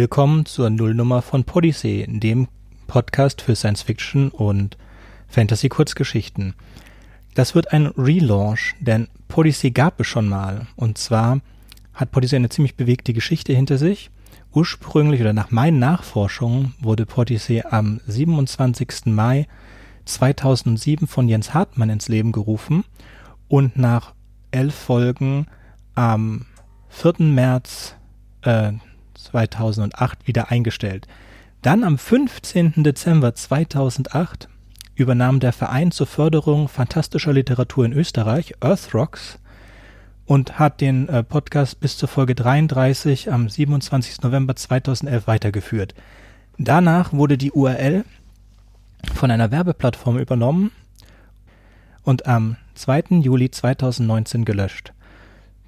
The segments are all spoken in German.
Willkommen zur Nullnummer von Podyssey, dem Podcast für Science Fiction und Fantasy Kurzgeschichten. Das wird ein Relaunch, denn Podyssey gab es schon mal. Und zwar hat Podyssey eine ziemlich bewegte Geschichte hinter sich. Ursprünglich oder nach meinen Nachforschungen wurde Podyssey am 27. Mai 2007 von Jens Hartmann ins Leben gerufen und nach elf Folgen am 4. März äh, 2008 wieder eingestellt. Dann am 15. Dezember 2008 übernahm der Verein zur Förderung fantastischer Literatur in Österreich, Earthrocks, und hat den äh, Podcast bis zur Folge 33 am 27. November 2011 weitergeführt. Danach wurde die URL von einer Werbeplattform übernommen und am 2. Juli 2019 gelöscht.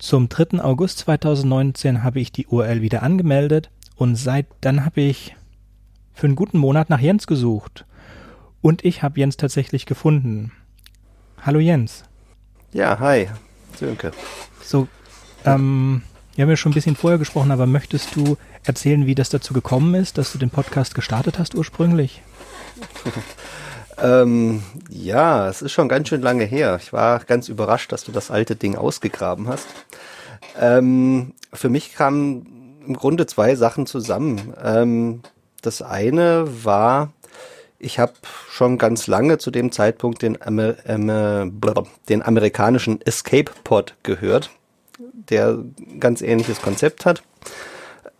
Zum 3. August 2019 habe ich die URL wieder angemeldet und seit dann habe ich für einen guten Monat nach Jens gesucht. Und ich habe Jens tatsächlich gefunden. Hallo Jens. Ja, hi, Sönke. So, ähm, wir haben ja schon ein bisschen vorher gesprochen, aber möchtest du erzählen, wie das dazu gekommen ist, dass du den Podcast gestartet hast ursprünglich? ähm, ja, es ist schon ganz schön lange her. Ich war ganz überrascht, dass du das alte Ding ausgegraben hast. Ähm, für mich kamen im Grunde zwei Sachen zusammen. Ähm, das eine war, ich habe schon ganz lange zu dem Zeitpunkt den, Amer Amer den amerikanischen Escape Pod gehört, der ganz ähnliches Konzept hat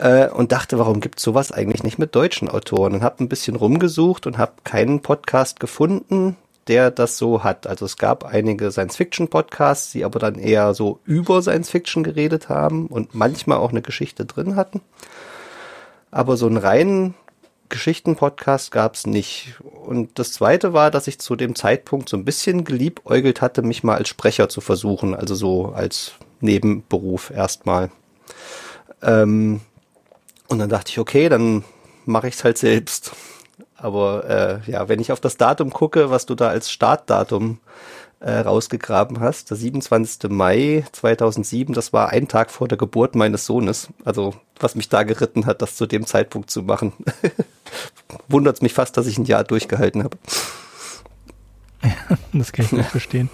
äh, und dachte, warum gibt es sowas eigentlich nicht mit deutschen Autoren? Und habe ein bisschen rumgesucht und habe keinen Podcast gefunden, der das so hat. Also es gab einige Science-Fiction-Podcasts, die aber dann eher so über Science-Fiction geredet haben und manchmal auch eine Geschichte drin hatten. Aber so einen reinen Geschichten-Podcast gab es nicht. Und das zweite war, dass ich zu dem Zeitpunkt so ein bisschen geliebäugelt hatte, mich mal als Sprecher zu versuchen, also so als Nebenberuf erstmal. Ähm, und dann dachte ich, okay, dann mache ich es halt selbst. Aber äh, ja, wenn ich auf das Datum gucke, was du da als Startdatum äh, rausgegraben hast, der 27. Mai 2007, das war ein Tag vor der Geburt meines Sohnes. Also was mich da geritten hat, das zu dem Zeitpunkt zu machen. Wundert es mich fast, dass ich ein Jahr durchgehalten habe. das kann ich nicht verstehen.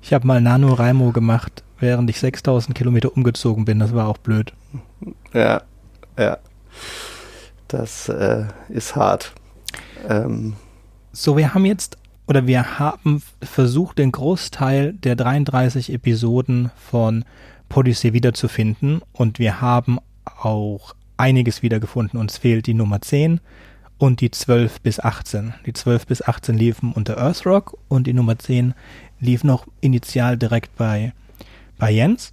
Ich habe mal NaNoWriMo gemacht, während ich 6000 Kilometer umgezogen bin. Das war auch blöd. Ja, ja. Das äh, ist hart. Ähm. So, wir haben jetzt oder wir haben versucht, den Großteil der 33 Episoden von Podyssey wiederzufinden und wir haben auch einiges wiedergefunden. Uns fehlt die Nummer 10 und die 12 bis 18. Die 12 bis 18 liefen unter Earthrock und die Nummer 10 lief noch initial direkt bei, bei Jens.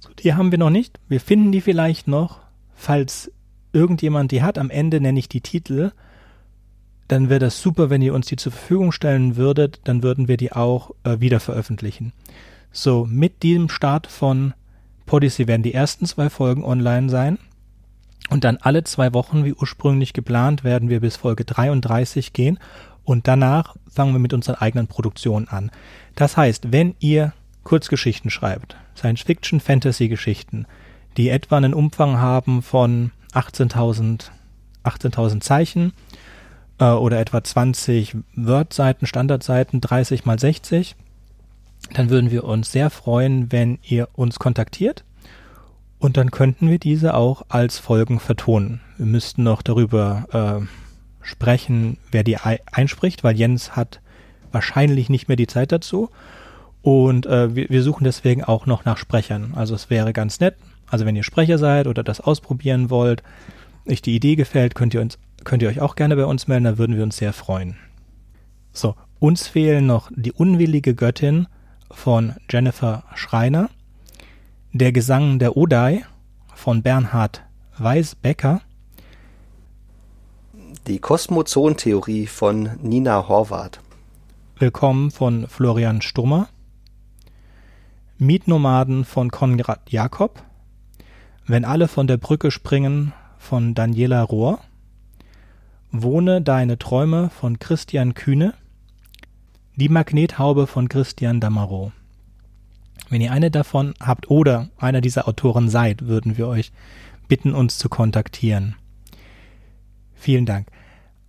So, die haben wir noch nicht. Wir finden die vielleicht noch falls irgendjemand die hat, am Ende nenne ich die Titel, dann wäre das super, wenn ihr uns die zur Verfügung stellen würdet, dann würden wir die auch äh, wieder veröffentlichen. So, mit diesem Start von Podyssey werden die ersten zwei Folgen online sein. Und dann alle zwei Wochen, wie ursprünglich geplant, werden wir bis Folge 33 gehen. Und danach fangen wir mit unseren eigenen Produktionen an. Das heißt, wenn ihr Kurzgeschichten schreibt, Science-Fiction, Fantasy-Geschichten, die etwa einen Umfang haben von 18.000 18.000 Zeichen äh, oder etwa 20 Word-Seiten, Standardseiten, 30 mal 60. Dann würden wir uns sehr freuen, wenn ihr uns kontaktiert und dann könnten wir diese auch als Folgen vertonen. Wir müssten noch darüber äh, sprechen, wer die einspricht, weil Jens hat wahrscheinlich nicht mehr die Zeit dazu. Und äh, wir, wir suchen deswegen auch noch nach Sprechern. Also es wäre ganz nett, also wenn ihr Sprecher seid oder das ausprobieren wollt, euch die Idee gefällt, könnt ihr uns, könnt ihr euch auch gerne bei uns melden, da würden wir uns sehr freuen. So, uns fehlen noch die unwillige Göttin von Jennifer Schreiner, der Gesang der Odai von Bernhard Weisbecker, die Kosmozon-Theorie von Nina Horvath. Willkommen von Florian Stummer. Mietnomaden von Konrad Jakob. Wenn alle von der Brücke springen von Daniela Rohr. Wohne deine Träume von Christian Kühne. Die Magnethaube von Christian Damaro. Wenn ihr eine davon habt oder einer dieser Autoren seid, würden wir euch bitten, uns zu kontaktieren. Vielen Dank.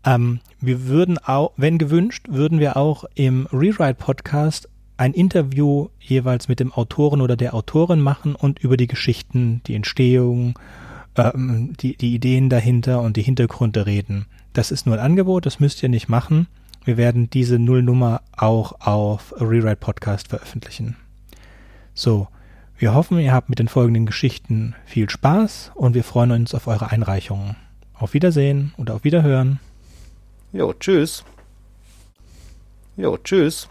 Ähm, wir würden auch, wenn gewünscht, würden wir auch im Rewrite-Podcast ein Interview jeweils mit dem Autoren oder der Autorin machen und über die Geschichten, die Entstehung, ähm, die, die Ideen dahinter und die Hintergründe reden. Das ist nur ein Angebot, das müsst ihr nicht machen. Wir werden diese Nullnummer auch auf Rewrite Podcast veröffentlichen. So, wir hoffen, ihr habt mit den folgenden Geschichten viel Spaß und wir freuen uns auf eure Einreichungen. Auf Wiedersehen und auf Wiederhören. Jo, tschüss. Jo, tschüss.